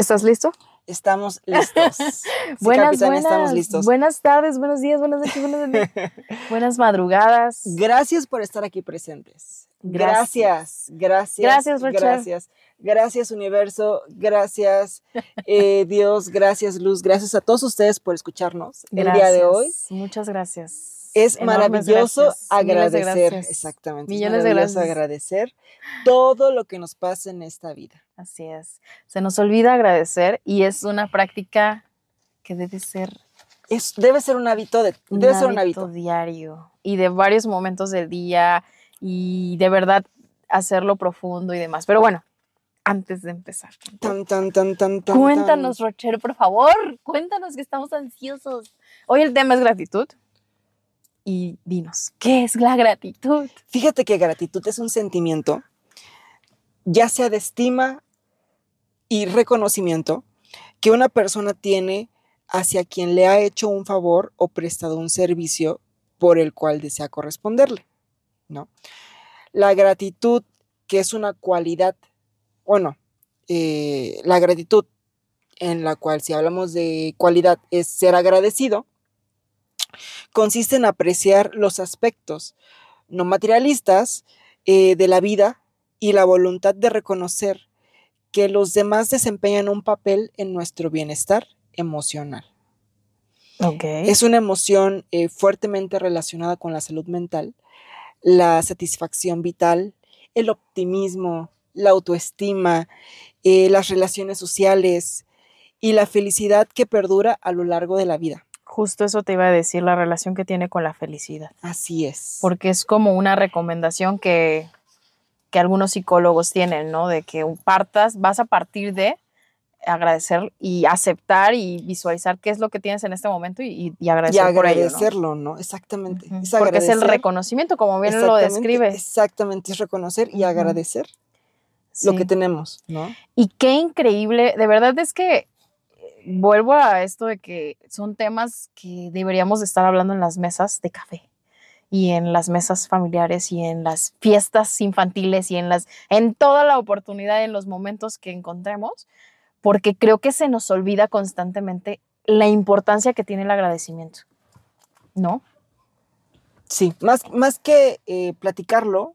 ¿Estás listo? Estamos listos. Sí, buenas, capitán, buenas, estamos listos. buenas tardes, buenos días, buenas noches, buenas, noches, buenas madrugadas. Gracias por estar aquí presentes. Gracias. Gracias, gracias. Gracias. Gracias, gracias universo, gracias eh, Dios, gracias Luz, gracias a todos ustedes por escucharnos el día de hoy. Gracias, Muchas gracias. Es maravilloso gracias. Miles de agradecer, exactamente. Millones es de maravilloso gracias. agradecer todo lo que nos pasa en esta vida. Así es. Se nos olvida agradecer y es una práctica que debe ser Es, debe ser un hábito de, un debe ser un hábito hábito. diario y de varios momentos del día y de verdad hacerlo profundo y demás. Pero bueno, antes de empezar, Tan, tan, tan, tan, tan, cuéntanos, tan. Rocher, por favor, cuéntanos que estamos ansiosos. Hoy el tema es gratitud y dinos, ¿qué es la gratitud? Fíjate que gratitud es un sentimiento, ya sea de estima y reconocimiento, que una persona tiene hacia quien le ha hecho un favor o prestado un servicio por el cual desea corresponderle, ¿no? La gratitud, que es una cualidad, bueno, eh, la gratitud en la cual si hablamos de cualidad es ser agradecido, consiste en apreciar los aspectos no materialistas eh, de la vida y la voluntad de reconocer que los demás desempeñan un papel en nuestro bienestar emocional. Ok. Es una emoción eh, fuertemente relacionada con la salud mental, la satisfacción vital, el optimismo, la autoestima, eh, las relaciones sociales y la felicidad que perdura a lo largo de la vida. Justo eso te iba a decir, la relación que tiene con la felicidad. Así es. porque es como una recomendación que, que algunos psicólogos tienen, ¿no? De que partas, vas a partir de agradecer y aceptar y visualizar qué es lo que tienes en este momento y, y agradecer y por ello, ¿no? Exactamente. Es Porque es el reconocimiento, como bien lo describe. Exactamente, es reconocer y agradecer lo Sí. que tenemos, ¿no? Y qué increíble, de verdad es que vuelvo a esto de que son temas que deberíamos de estar hablando en las mesas de café y en las mesas familiares y en las fiestas infantiles y en las en toda la oportunidad en los momentos que encontremos, porque creo que se nos olvida constantemente la importancia que tiene el agradecimiento. ¿No? Sí, más, más que eh, platicarlo,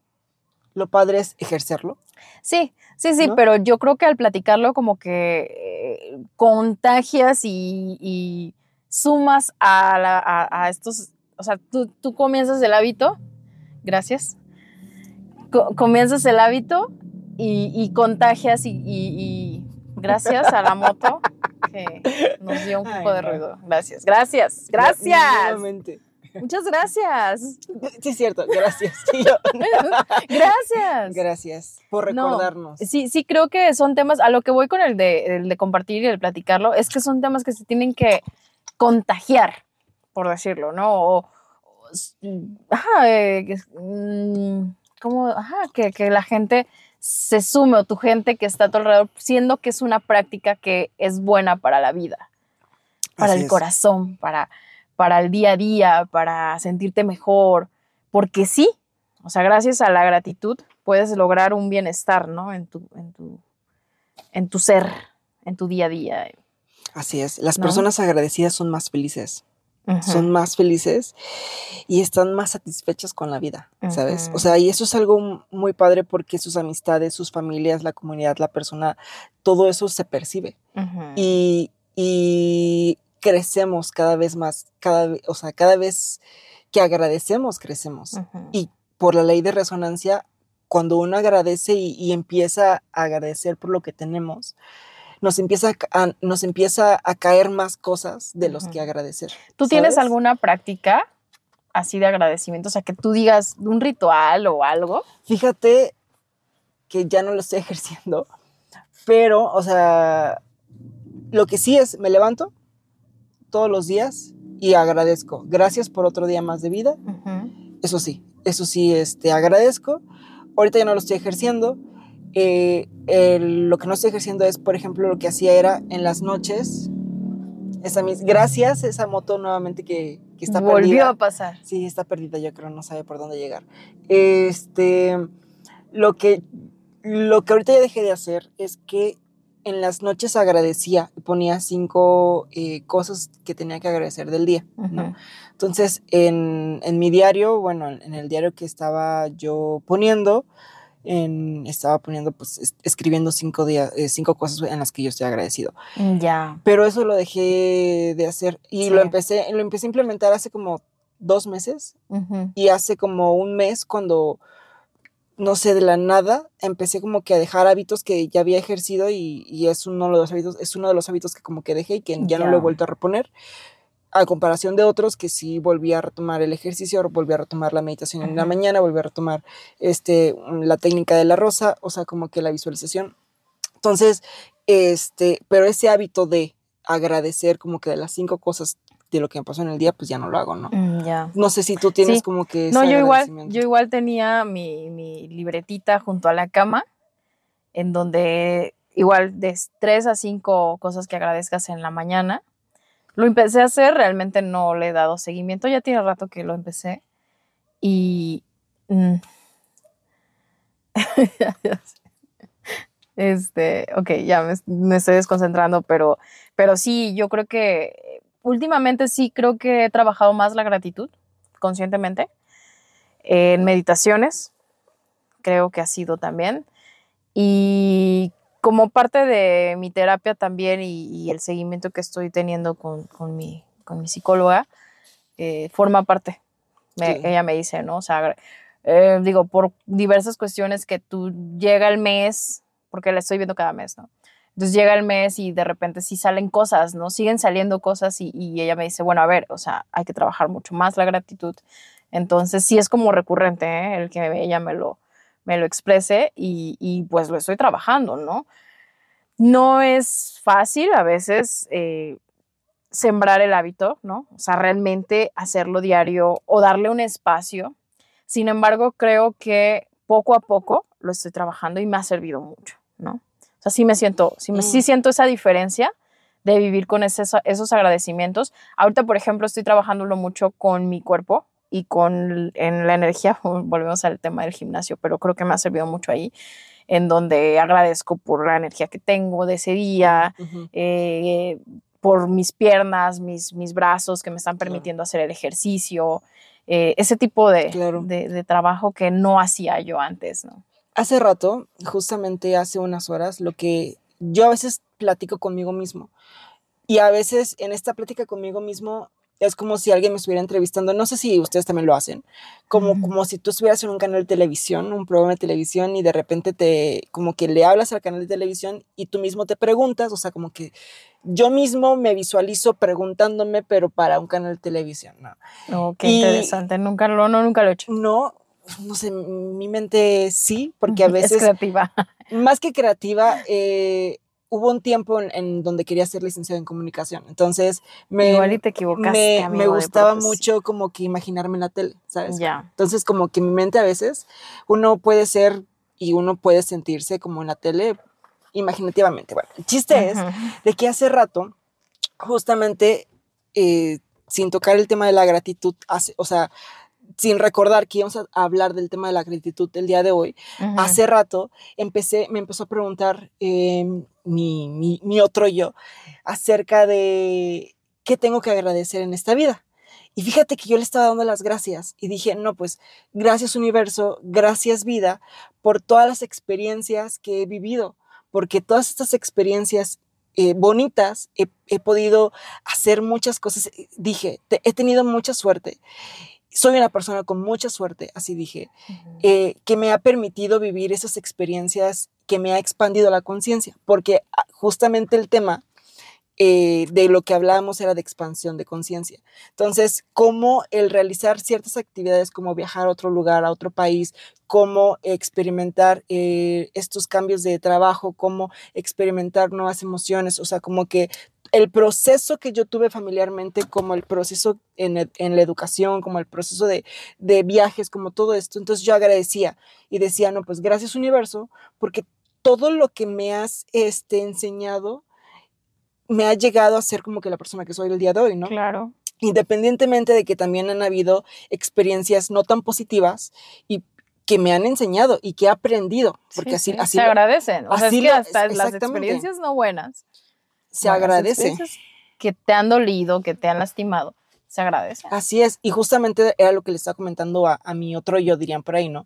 lo padre es ejercerlo. Sí, sí, sí, ¿No? pero yo creo que al platicarlo como que eh, contagias y, y sumas a, la- a- a estos, o sea, tú, tú comienzas el hábito, gracias, Co- comienzas el hábito y, y contagias y, gracias a la moto que nos dio un Ay, poco de ruido. Gracias, gracias, gracias. Muchas gracias. Sí, es cierto, gracias. Sí, yo- Gracias. Gracias por No, recordarnos. Sí, sí, creo que son temas, a lo que voy con el de, el de compartir y el platicarlo, es que son temas que se tienen que contagiar, por decirlo, ¿no? O, ajá, eh, que- mm, como, ajá, que, que la gente se sume o tu gente que está a tu alrededor, siendo que es una práctica que es buena para la vida, para Así el es. corazón, para, para el día a día, para sentirte mejor, porque sí, o sea, gracias a la gratitud puedes lograr un bienestar, ¿no? En tu, en tu, en tu ser, en tu día a día. Así es. Las ¿No? personas agradecidas son más felices. Son más felices y están más satisfechas con la vida, ¿sabes? O sea, y eso es algo muy padre porque sus amistades, sus familias, la comunidad, la persona, todo eso se percibe. Y, y crecemos cada vez más, cada, o sea, cada vez que agradecemos, crecemos. Y por la ley de resonancia, cuando uno agradece y, y empieza a agradecer por lo que tenemos, nos empieza a, nos empieza a caer más cosas de los que agradecer. ¿Tú tienes alguna práctica así de agradecimiento? O sea, que tú digas un ritual o algo. Fíjate que ya no lo estoy ejerciendo, pero, o sea, lo que sí es, me levanto todos los días y agradezco. Gracias por otro día más de vida. Eso sí, eso sí, este, agradezco. Ahorita ya no lo estoy ejerciendo. Eh, lo que no estoy ejerciendo es, por ejemplo, lo que hacía era en las noches. Esa mis, gracias, esa moto nuevamente que, que está Volvió perdida. a pasar. Sí, está perdida, yo creo, no sabe por dónde llegar. Este, lo que, lo que ahorita ya dejé de hacer es que en las noches agradecía, ponía cinco eh, cosas que tenía que agradecer del día, ¿no? Entonces, en, en, mi diario, bueno, en el diario que estaba yo poniendo, en, estaba poniendo, pues, escribiendo cinco, días, eh, cinco cosas en las que yo estoy agradecido. Mm, ya. Pero eso lo dejé de hacer y lo, empecé, lo empecé a implementar hace como dos meses y hace como un mes cuando no sé, de la nada, empecé como que a dejar hábitos que ya había ejercido y, es, uno de los hábitos, es uno de los hábitos que como que dejé y que ya no lo he vuelto a reponer. A comparación de otros que sí volví a retomar el ejercicio, volví a retomar la meditación en la mañana, volví a retomar este, la técnica de la rosa, o sea, como que la visualización. Entonces, este, pero ese hábito de agradecer como que de las cinco cosas de lo que me pasó en el día, pues ya no lo hago, ¿no? Mm, ya. No sé si tú tienes como que... No, yo igual, yo igual tenía mi, mi, libretita junto a la cama, en donde igual de tres a cinco cosas que agradezcas en la mañana. Lo empecé a hacer, realmente no le he dado seguimiento, ya tiene rato que lo empecé. Y... Mm, este, ok, ya me, me, estoy desconcentrando, pero, pero sí, yo creo que últimamente sí creo que he trabajado más la gratitud conscientemente. En meditaciones, creo que ha sido también. Y como parte de mi terapia también y, el seguimiento que estoy teniendo con, mi, con mi psicóloga, eh, forma parte. Ella me dice, ¿no? O sea, eh, digo, por diversas cuestiones que tú llega el mes, porque la estoy viendo cada mes, ¿no? Entonces llega el mes y de repente sí salen cosas, ¿no? Siguen saliendo cosas y, ella me dice, bueno, a ver, o sea, hay que trabajar mucho más la gratitud. Entonces sí es como recurrente ¿eh? el que ella me lo, me lo exprese y, pues lo estoy trabajando, ¿no? No es fácil a veces eh, sembrar el hábito, ¿no? O sea, realmente hacerlo diario o darle un espacio. Sin embargo, creo que poco a poco lo estoy trabajando y me ha servido mucho, ¿no? Sea, sí me siento, sí, me, sí mm. siento esa diferencia de vivir con esos agradecimientos. Ahorita, por ejemplo, estoy trabajándolo mucho con mi cuerpo y con en la energía, volvemos al tema del gimnasio, pero creo que me ha servido mucho ahí, en donde agradezco por la energía que tengo de ese día, eh, por mis piernas, mis, mis brazos que me están permitiendo hacer el ejercicio, eh, ese tipo de, de, de, trabajo que no hacía yo antes, ¿no? Hace rato, justamente hace unas horas, lo que yo a veces platico conmigo mismo. Y a veces en esta plática conmigo mismo es como si alguien me estuviera entrevistando, no sé si ustedes también lo hacen, como, como si tú estuvieras en un canal de televisión, un programa de televisión y de repente te, como que le hablas al canal de televisión y tú mismo te preguntas, o sea, como que yo mismo me visualizo preguntándome, pero para un canal de televisión, ¿no? Oh, qué interesante, nunca lo, no, nunca lo he hecho. No, no sé, mi mente sí, porque a veces... Es creativa. Más que creativa, eh, hubo un tiempo en, donde quería ser licenciada en comunicación. Entonces, me, Igual y te equivocaste, me, me gustaba mucho como que imaginarme en la tele, ¿sabes? Ya. Entonces, como que mi mente a veces, uno puede ser y uno puede sentirse como en la tele imaginativamente. Bueno, el chiste es de que hace rato, justamente, eh, sin tocar el tema de la gratitud, hace, o sea, sin recordar que íbamos a hablar del tema de la gratitud el día de hoy, hace rato empecé, me empezó a preguntar em, mi, mi, otro yo acerca de qué tengo que agradecer en esta vida. Y fíjate que yo le estaba dando las gracias y dije, no, pues gracias universo, gracias vida por todas las experiencias que he vivido, porque todas estas experiencias eh, bonitas he, he, podido hacer muchas cosas. Dije, he tenido mucha suerte soy una persona con mucha suerte, así dije, eh, que me ha permitido vivir esas experiencias que me ha expandido la conciencia, porque ah, justamente el tema eh, de lo que hablábamos era de expansión de conciencia. Entonces, cómo el realizar ciertas actividades como viajar a otro lugar, a otro país, cómo experimentar eh, estos cambios de trabajo, cómo experimentar nuevas emociones, o sea, como que el proceso que yo tuve familiarmente, como el proceso en, la educación, como el proceso de, viajes, como todo esto. Entonces yo agradecía y decía, no, pues gracias universo, porque todo lo que me has este, enseñado me ha llegado a ser como que la persona que soy el día de hoy, ¿no? Claro. Independientemente de que también han habido experiencias no tan positivas y que me han enseñado y que he aprendido, porque Sí, así, sí, así se lo- agradecen. O sea, así es que lo- hasta las experiencias no buenas, se agradece. que te han dolido, que te han lastimado, se agradecen. Así es, y justamente era lo que le estaba comentando a, a mi otro yo, dirían por ahí, ¿no?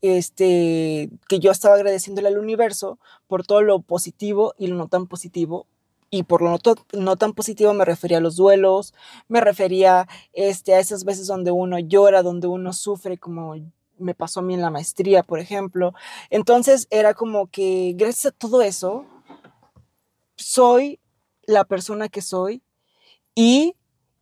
Este, que yo estaba agradeciéndole al universo por todo lo positivo y lo no tan positivo. Y por lo no, no tan positivo me refería a los duelos, me refería este, a esas veces donde uno llora, donde uno sufre, como me pasó a mí en la maestría, por ejemplo. Entonces era como que gracias a todo eso, soy la persona que soy y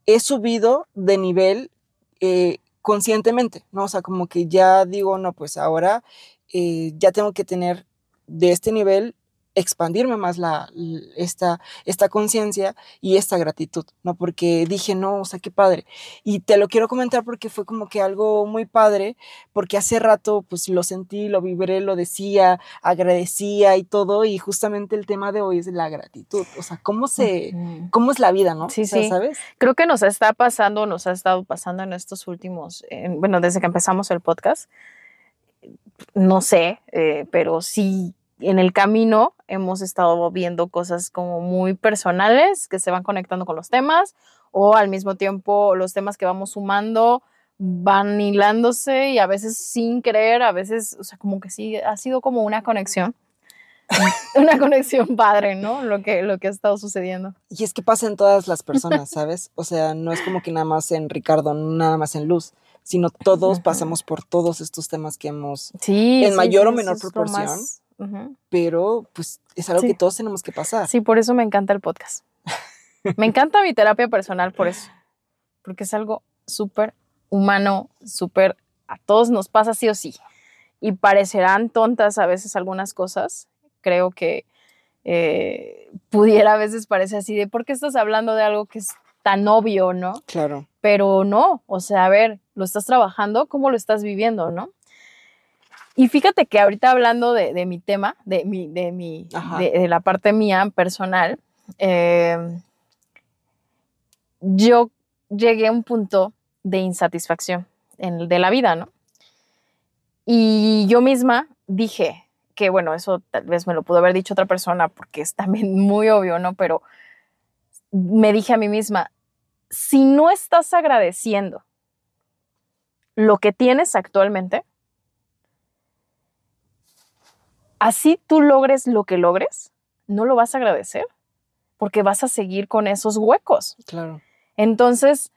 he subido de nivel eh, conscientemente, ¿no? O sea, como que ya digo, no, pues ahora eh, ya tengo que tener de este nivel, expandirme más la, esta, esta conciencia y esta gratitud, ¿no? Porque dije, no, o sea, qué padre. Y te lo quiero comentar porque fue como que algo muy padre, porque hace rato, pues lo sentí, lo vibré, lo decía, agradecía y todo, y justamente el tema de hoy es la gratitud, o sea, cómo se... ¿Cómo es la vida, no? Sí, O sea, sí. ¿Sabes? Creo que nos está pasando, nos ha estado pasando en estos últimos, en- bueno, desde que empezamos el podcast, no sé, eh, pero sí en el camino hemos estado viendo cosas como muy personales que se van conectando con los temas o al mismo tiempo los temas que vamos sumando van hilándose y a veces sin querer, a veces, o sea, como que sí, ha sido como una conexión, una conexión padre, ¿no? Lo que, lo que ha estado sucediendo. Y es que pasa en todas las personas, ¿sabes? O sea, no es como que nada más en Ricardo, nada más en Luz, sino todos pasamos por todos estos temas que hemos, Sí. En sí, mayor o sí, menor es lo proporción. más- Pero pues es algo Sí. que todos tenemos que pasar. Sí, por eso me encanta el podcast. Me encanta mi terapia personal por eso. Porque es algo súper humano, súper... A todos nos pasa sí o sí. Y parecerán tontas a veces algunas cosas. Creo que eh, pudiera a veces parecer así de, ¿por qué estás hablando de algo que es tan obvio, no? Claro. pero no, o sea, a ver, lo estás trabajando, ¿cómo lo estás viviendo, no? Y fíjate que ahorita hablando de, de mi tema, de, mi, de, mi, de, de la parte mía personal, eh, yo llegué a un punto de insatisfacción en, de la vida, ¿no? Y yo misma dije que, bueno, eso tal vez me lo pudo haber dicho otra persona porque es también muy obvio, ¿no? Pero me dije a mí misma, si no estás agradeciendo lo que tienes actualmente, así tú logres lo que logres, no lo vas a agradecer porque vas a seguir con esos huecos. Claro. Entonces,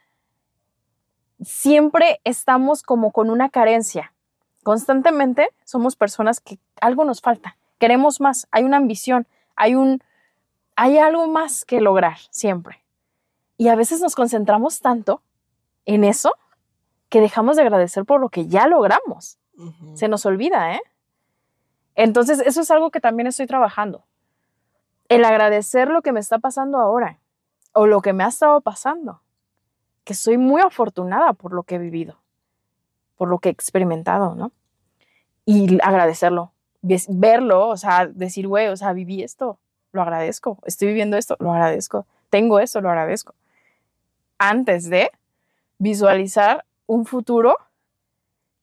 siempre estamos como con una carencia. Constantemente somos personas que algo nos falta, queremos más, hay una ambición, hay un hay algo más que lograr siempre. Y a veces nos concentramos tanto en eso que dejamos de agradecer por lo que ya logramos. Se nos olvida, ¿eh? Entonces, eso es algo que también estoy trabajando. El agradecer lo que me está pasando ahora o lo que me ha estado pasando. Que soy muy afortunada por lo que he vivido, por lo que he experimentado, ¿no? Y agradecerlo, verlo, o sea, decir, güey, o sea, viví esto, lo agradezco, estoy viviendo esto, lo agradezco, tengo esto, lo agradezco. Antes de visualizar un futuro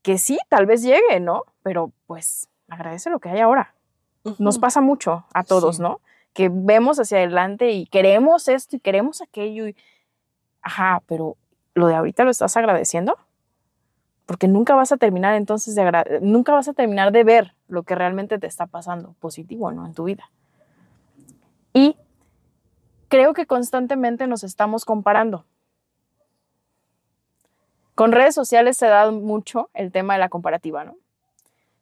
que sí, tal vez llegue, ¿no? Pero pues agradece lo que hay ahora. Nos pasa mucho a todos, Sí. ¿no? Que vemos hacia adelante y queremos esto y queremos aquello. Y... Ajá, pero lo de ahorita lo estás agradeciendo. Porque nunca vas a terminar entonces de nunca vas a terminar de ver lo que realmente te está pasando positivo, ¿no? En tu vida. Y creo que constantemente nos estamos comparando. Con redes sociales se da mucho el tema de la comparativa, ¿no?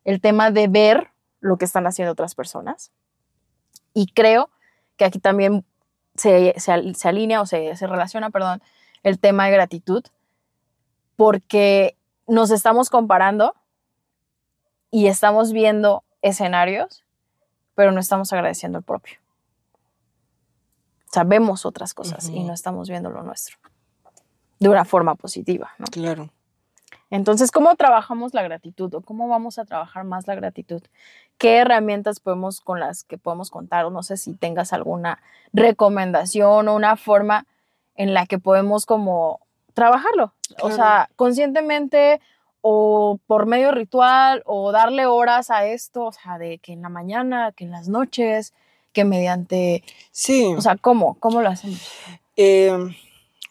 El tema de ver lo que están haciendo otras personas. Y creo que aquí también se, se al- se alinea o se, se relaciona, perdón, el tema de gratitud, porque nos estamos comparando y estamos viendo escenarios, pero no estamos agradeciendo el propio. Sabemos otras cosas y no estamos viendo lo nuestro de una forma positiva, ¿no? Claro. Entonces, ¿cómo trabajamos la gratitud o cómo vamos a trabajar más la gratitud? ¿Qué herramientas podemos con las que podemos contar? O no sé si tengas alguna recomendación o una forma en la que podemos como trabajarlo, o sea, conscientemente o por medio ritual o darle horas a esto, o sea, de que en la mañana, que en las noches, que mediante... Sí. O sea, ¿cómo? ¿Cómo lo hacemos? Eh,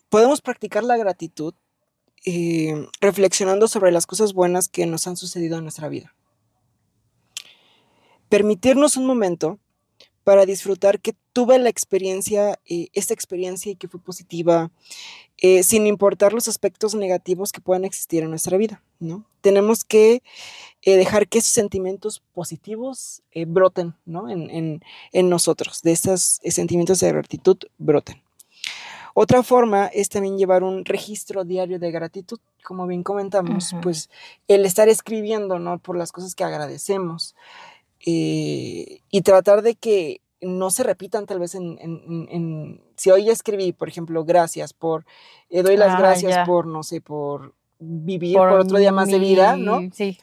podemos practicar la gratitud reflexionando sobre las cosas buenas que nos han sucedido en nuestra vida. Permitirnos un momento para disfrutar que tuve la experiencia, eh, esta experiencia y que fue positiva, eh, sin importar los aspectos negativos que puedan existir en nuestra vida, ¿no? Tenemos que eh, dejar que esos sentimientos positivos broten, ¿no? En, en- en nosotros, de esos sentimientos de gratitud broten. Otra forma es también llevar un registro diario de gratitud, como bien comentamos, pues el estar escribiendo, ¿no? Por las cosas que agradecemos eh, y tratar de que no se repitan tal vez en, en- en- en- si hoy ya escribí, por ejemplo, gracias por, eh, doy las Ah, gracias ya. por, no sé, por vivir por, otro día más de vida, ¿no? Sí,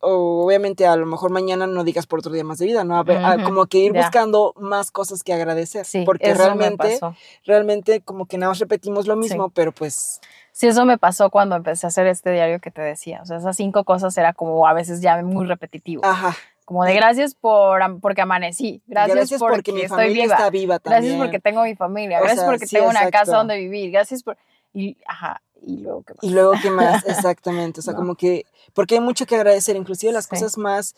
obviamente a lo mejor mañana no digas por otro día más de vida, ¿no? A ver, a- Ujú, como que ir ya. buscando más cosas que agradecer, sí, porque eso me realmente, pasó. realmente como que nada más repetimos lo Sí. mismo, pero pues, Sí, eso me pasó cuando empecé a hacer este diario que te decía. O sea, esas cinco cosas era como a veces ya muy repetitivo. ajá, Como de gracias por porque amanecí. Gracias, porque, porque, mi estoy viva. está viva también. Gracias porque tengo mi familia. O Gracias sea, porque sí, tengo una exacto. casa donde vivir. Gracias por. Y, ajá. Y luego, ¿qué Y más? luego, ¿qué más? Exactamente. O sea, No. como que, porque hay mucho que agradecer, inclusive las Sí. cosas más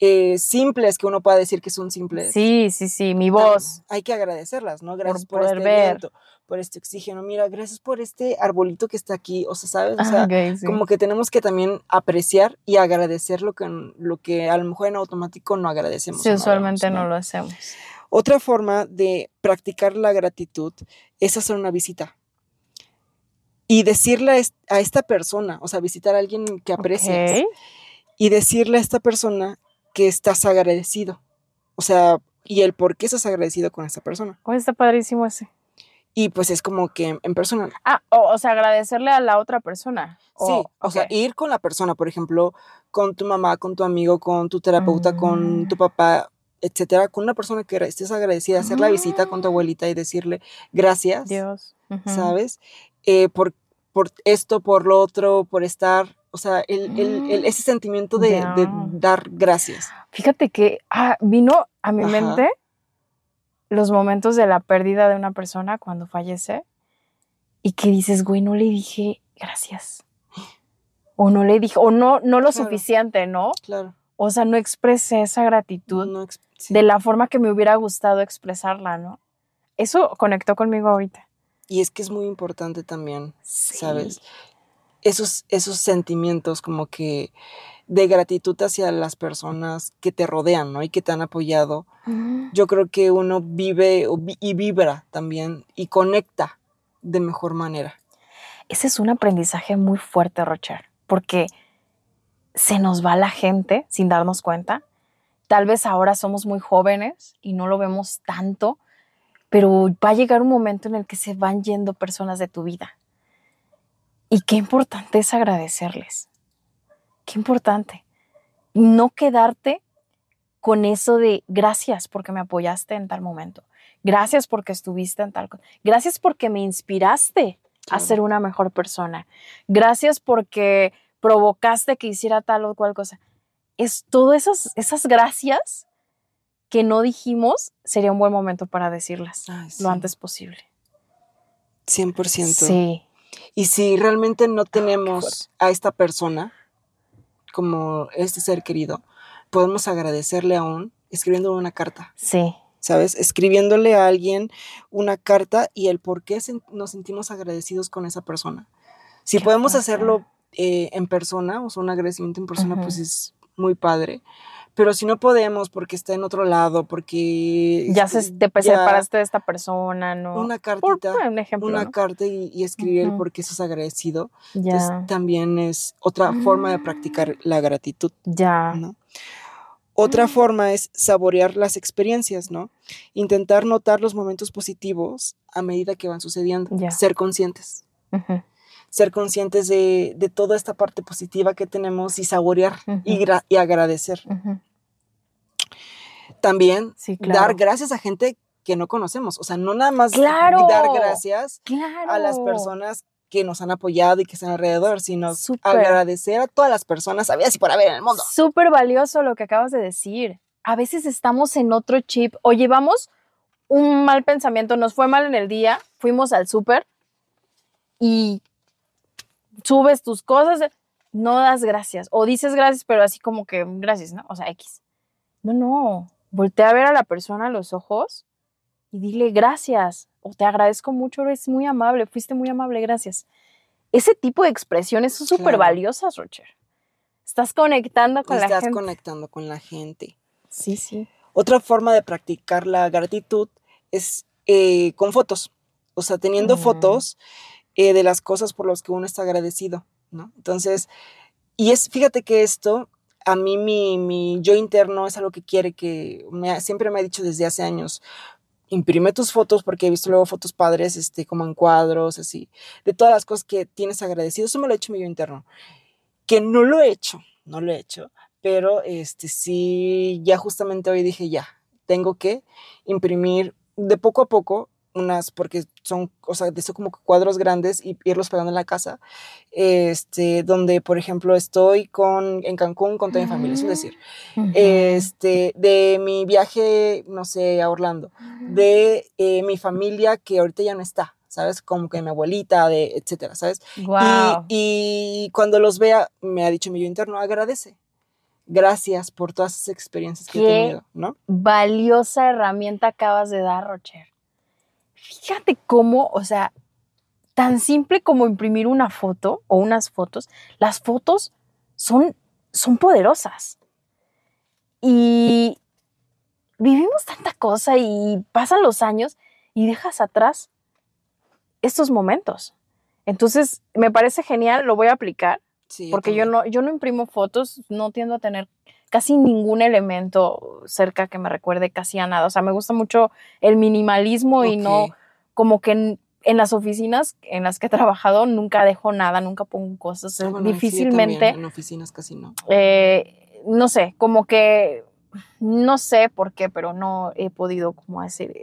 eh, simples que uno pueda decir que son simples. Sí, sí, sí. Mi voz. Hay que agradecerlas, ¿no? Gracias por, este ver. viento, por este oxígeno. Mira, gracias por este arbolito que está aquí. O sea, ¿sabes? O sea, ok, sí. como que tenemos que también apreciar y agradecer lo que, lo que a lo mejor en automático no agradecemos. Sí, no usualmente no lo hacemos. Otra forma de practicar la gratitud es hacer una visita. Y decirle a es- a esta persona, o sea, visitar a alguien que aprecias, y decirle a esta persona que estás agradecido. O sea, y el por qué estás agradecido con esta persona. Oh, está padrísimo ese. Y pues es como que en persona. Ah, o, o sea, agradecerle a la otra persona. Sí, o sea, ir con la persona, por ejemplo, con tu mamá, con tu amigo, con tu terapeuta, con Mm. tu papá, etcétera, con una persona que estés agradecida, hacer la visita con tu Ah. abuelita y decirle gracias, Dios. ¿sabes? Eh, por, por esto, por lo otro, por estar, o sea, el, el- el- ese sentimiento de, dar gracias. Fíjate que ah, vino a mi Ajá. mente los momentos de la pérdida de una persona cuando fallece y que dices, güey, no le dije gracias. O no le dije, o no, no lo Claro. suficiente, ¿no? Claro. O sea, no expresé esa gratitud No ex- sí. de la forma que me hubiera gustado expresarla, ¿no? Eso conectó conmigo ahorita. Y es que es muy importante también, Sí. ¿sabes? Esos, esos sentimientos como que de gratitud hacia las personas que te rodean, ¿no? Y que te han apoyado. Yo creo que uno vive y vibra también y conecta de mejor manera. Ese es un aprendizaje muy fuerte, Rocher, porque se nos va la gente sin darnos cuenta. Tal vez ahora somos muy jóvenes y no lo vemos tanto, pero va a llegar un momento en el que se van yendo personas de tu vida. Y qué importante es agradecerles. Qué importante. No quedarte con eso de gracias porque me apoyaste en tal momento. Gracias porque estuviste en tal cosa. Gracias porque me inspiraste a ser una mejor persona. Gracias porque provocaste que hiciera tal o cual cosa. Es todas esas, esas gracias que no dijimos, sería un buen momento para decirlas Ay, sí, lo antes posible. 100%. Sí. Y si realmente no Ah, tenemos a esta persona como este ser querido, podemos agradecerle aún escribiéndole una carta. Sí. ¿sabes? Escribiéndole a alguien una carta y el por qué nos sentimos agradecidos con esa persona. Si Qué podemos hacerlo eh, en persona, o sea, un agradecimiento en persona, pues es muy padre. Pero si no podemos porque está en otro lado, porque... Ya este, se, te pe- ya separaste de esta persona, ¿no? Una Por cartita, un ejemplo. una ¿no? carta y, y escribir el Ujú. por qué estás agradecido. Ya. Entonces también es otra forma de practicar la gratitud. ya. ¿no? Otra forma es saborear las experiencias, ¿no? Intentar notar los momentos positivos a medida que van sucediendo. Ya. Ser conscientes. Ser conscientes de, de toda esta parte positiva que tenemos y saborear y, y agradecer. Ujú. También Sí, claro. dar gracias a gente que no conocemos. O sea, no nada más ¡Claro! dar gracias Claro. a las personas que nos han apoyado y que están alrededor, sino agradecer a todas las personas, había y por haber en el mundo. Súper valioso lo que acabas de decir. A veces estamos en otro chip o llevamos un mal pensamiento, nos fue mal en el día, fuimos al súper y subes tus cosas, no das gracias o dices gracias, pero así como que gracias, ¿no? O sea, X. No, no, voltea a ver a la persona a los ojos y dile gracias o te agradezco mucho, eres muy amable, fuiste muy amable, gracias. Ese tipo de expresiones son súper Claro. valiosas, Roger. Estás conectando con la Estás gente. conectando con la gente. Sí, sí. Otra forma de practicar la gratitud es eh, con fotos, o sea, teniendo Mm. fotos eh, de las cosas por las que uno está agradecido, ¿no? Entonces, y es, fíjate que esto, a mí mi, mi yo interno es algo que quiere que, siempre me ha dicho desde hace años, imprime tus fotos porque he visto luego fotos padres, este, como en cuadros, así, de todas las cosas que tienes agradecido, eso me lo ha hecho mi yo interno, que no lo he hecho, no lo he hecho, pero este sí, ya justamente hoy dije, ya, tengo que imprimir de poco a poco unas, porque son, o sea, de eso como cuadros grandes y irlos pegando en la casa, este, donde, por ejemplo, estoy con, en Cancún con toda mi familia, es decir, este, de mi viaje, no sé, a Orlando, de eh, mi familia que ahorita ya no está, ¿sabes? Como que mi abuelita, de, etcétera, ¿sabes? Guau. Y, y cuando los vea, me ha dicho mi yo interno, agradece. Gracias por todas esas experiencias que he Qué tenido, ¿no? valiosa herramienta acabas de dar, Rocher. Fíjate cómo, o sea, tan simple como imprimir una foto o unas fotos, las fotos son, son poderosas. Y vivimos tanta cosa y pasan los años y dejas atrás estos momentos. Entonces, me parece genial, lo voy a aplicar Sí, porque yo no, yo no imprimo fotos, no tiendo a tener casi ningún elemento cerca que me recuerde casi a nada. O sea, me gusta mucho el minimalismo y no como que en, en las oficinas en las que he trabajado nunca dejo nada, nunca pongo cosas. Ah, bueno, Difícilmente, también, en oficinas casi no. eh, no sé, como que no sé por qué, pero no he podido como decir,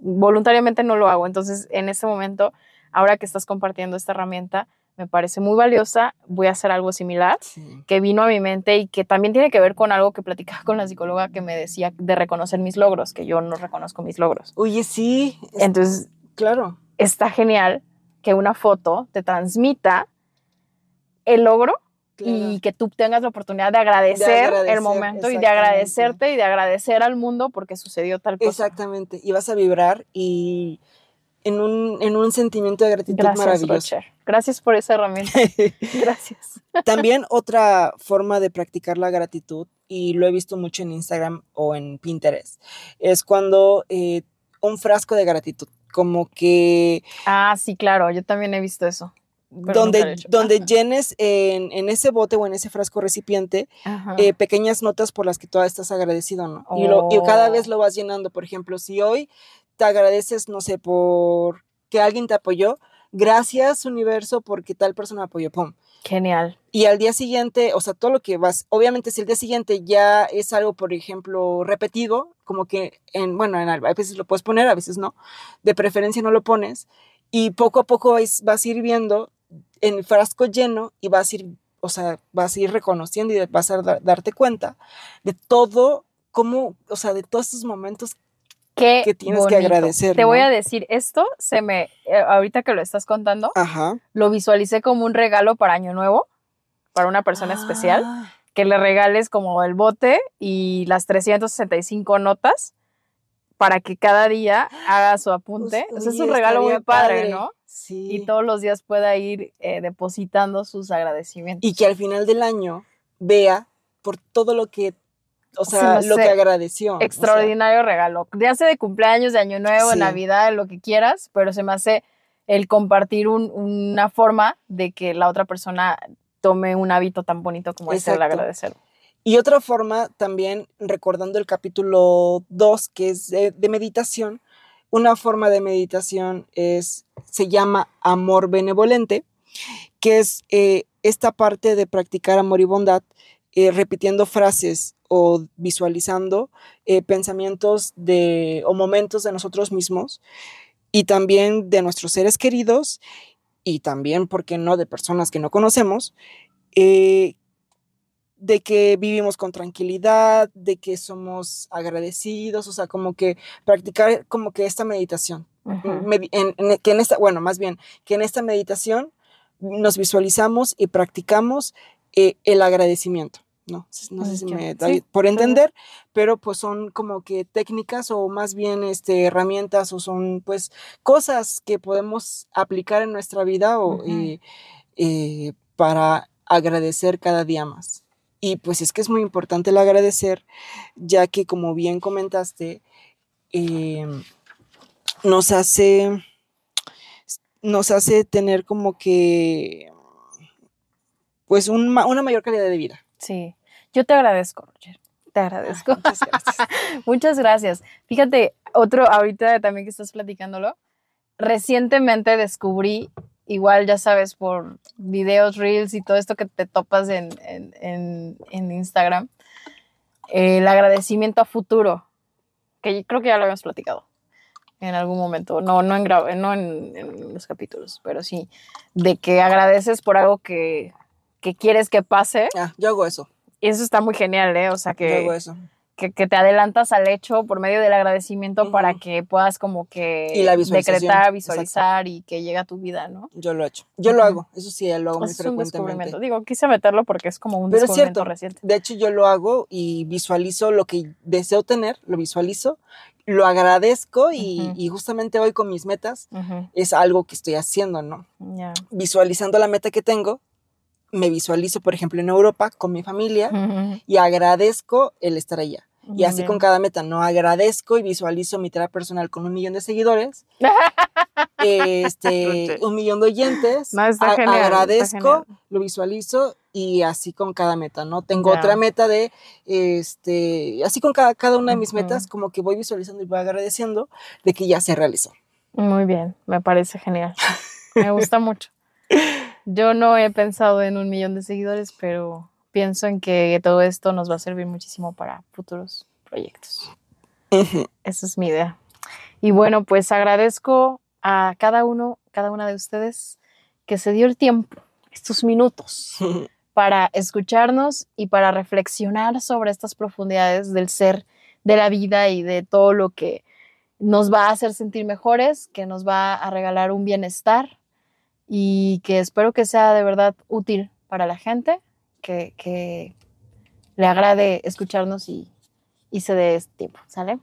voluntariamente no lo hago. Entonces, en este momento, ahora que estás compartiendo esta herramienta, me parece muy valiosa. Voy a hacer algo similar Sí. que vino a mi mente y que también tiene que ver con algo que platicaba con la psicóloga que me decía de reconocer mis logros, que yo no reconozco mis logros. Oye, sí, es- Entonces, claro. está genial que una foto te transmita el logro claro. y que tú tengas la oportunidad de agradecer, agradecer, el momento y de agradecerte y de agradecer al mundo porque sucedió tal cosa. Exactamente. Y vas a vibrar y en un, en un sentimiento de gratitud Gracias, maravilloso. Rocher. Gracias por esa herramienta. Gracias. También otra forma de practicar la gratitud, y lo he visto mucho en Instagram o en Pinterest, es cuando eh, un frasco de gratitud, como que Ah, sí, claro, yo también he visto eso. lo he donde, donde llenes en, en ese bote o en ese frasco recipiente eh, pequeñas notas por las que tú estás agradecido, ¿no? Y, lo- y cada vez Oh. lo vas llenando. Por ejemplo, si hoy te agradeces, no sé, por que alguien te apoyó, gracias universo porque tal persona me apoyó, pum. Genial. Y al día siguiente, o sea, todo lo que vas, obviamente si el día siguiente ya es algo, por ejemplo, repetido, como que en, bueno, en, a veces lo puedes poner, a veces no, de preferencia no lo pones, y poco a poco vas, vas a ir viendo en el frasco lleno y vas a ir, o sea, vas a ir reconociendo y vas a dar- darte cuenta de todo, cómo, o sea, de todos estos momentos. Qué que tienes que bonito. agradecer, Te voy ¿no? a decir, esto se me, eh, ahorita que lo estás contando, Ajá. lo visualicé como un regalo para Año Nuevo, para una persona especial, Ah, que le regales como el bote y las 365 notas para que cada día haga su apunte. pues, O sea, es un regalo muy padre, ¿no? Sí. Y todos los días pueda ir eh, depositando sus agradecimientos. y que al final del año vea por todo lo que, o Se sea, me lo que hace agradeció. o sea, Extraordinario regalo. Ya sea de cumpleaños, de Año Nuevo, de Sí. Navidad, lo que quieras, pero se me hace el compartir un- una forma de que la otra persona tome un hábito tan bonito como es el Exacto. agradecer. y otra forma, también recordando el capítulo 2, que es de, de meditación, una forma de meditación es, se llama amor benevolente, que es eh, esta parte de practicar amor y bondad, eh, repitiendo frases o visualizando eh, pensamientos de, o momentos de nosotros mismos y también de nuestros seres queridos y también, ¿por qué no?, de personas que no conocemos, eh, de que vivimos con tranquilidad, de que somos agradecidos, o sea, como que practicar como que esta meditación, que en esta, bueno, más bien, que en esta meditación nos visualizamos y practicamos eh, el agradecimiento. No, no sé si me da por entender, pero pues son como que técnicas o más bien este, herramientas o son pues cosas que podemos aplicar en nuestra vida o, eh, para agradecer cada día más. Y pues es que es muy importante el agradecer, ya que como bien comentaste, em, nos hace, nos hace tener como que, pues una mayor calidad de vida. Sí, yo te agradezco, Roger. Te agradezco. muchas gracias. muchas gracias. Fíjate, otro, ahorita también que estás platicándolo, recientemente descubrí, igual ya sabes, por videos, reels y todo esto que te topas en, Instagram, el agradecimiento a futuro, que creo que ya lo habíamos platicado en algún momento, no, no, en, no en, los capítulos, pero sí, de que agradeces por algo que, que quieres que pase. Ah, yo hago eso. Y eso está muy genial, ¿eh? O sea que, que, que, te adelantas al hecho por medio del agradecimiento para que puedas como que decretar, visualizar y que llegue a tu vida, ¿no? Yo lo he hecho. Yo lo hago. Eso sí, lo hago muy frecuentemente. Digo, quise meterlo porque es como un Pero descubrimiento reciente. De hecho, yo lo hago y visualizo lo que deseo tener, lo visualizo, lo agradezco y, justamente hoy con mis metas es algo que estoy haciendo, ¿no? Visualizando la meta que tengo me visualizo, por ejemplo, en Europa con mi familia y agradezco el estar allá. y así con cada meta, no agradezco y visualizo mi terapia personal con un millón de seguidores, este, un millón de oyentes, agradezco, lo visualizo y así con cada meta, ¿no? Tengo otra meta de, este, así con cada, cada una de mis metas, como que voy visualizando y voy agradeciendo de que ya se realizó. Muy bien, me parece genial. Me gusta mucho. Yo no he pensado en un millón de seguidores, pero pienso en que todo esto nos va a servir muchísimo para futuros proyectos. Esa es mi idea. Y bueno, pues agradezco a cada uno, cada una de ustedes que se dio el tiempo, estos minutos, para escucharnos y para reflexionar sobre estas profundidades del ser, de la vida y de todo lo que nos va a hacer sentir mejores, que nos va a regalar un bienestar y que espero que sea de verdad útil para la gente, que, le agrade escucharnos y, y se dé este tiempo, ¿sale?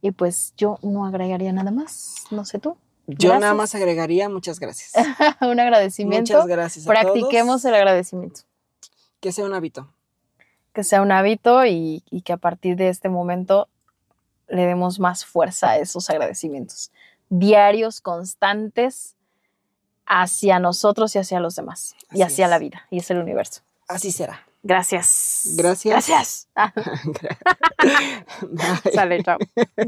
Y pues yo no agregaría nada más, no sé tú. Yo nada más agregaría muchas gracias. un agradecimiento. Muchas gracias. A Practiquemos el agradecimiento. Que sea un hábito. Que sea un hábito y, y, que a partir de este momento le demos más fuerza a esos agradecimientos. Diarios, constantes, hacia nosotros y hacia los demás y hacia la vida y es el universo. Así será. Gracias. Gracias. Gracias. Sale, chao.